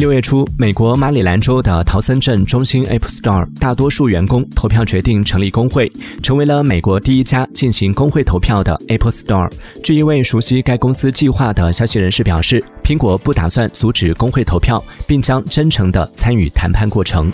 六月初，美国马里兰州的陶森镇中心 Apple Store 大多数员工投票决定成立工会，成为了美国第一家进行工会投票的 Apple Store。据一位熟悉该公司计划的消息人士表示，苹果不打算阻止工会投票，并将真诚地参与谈判过程。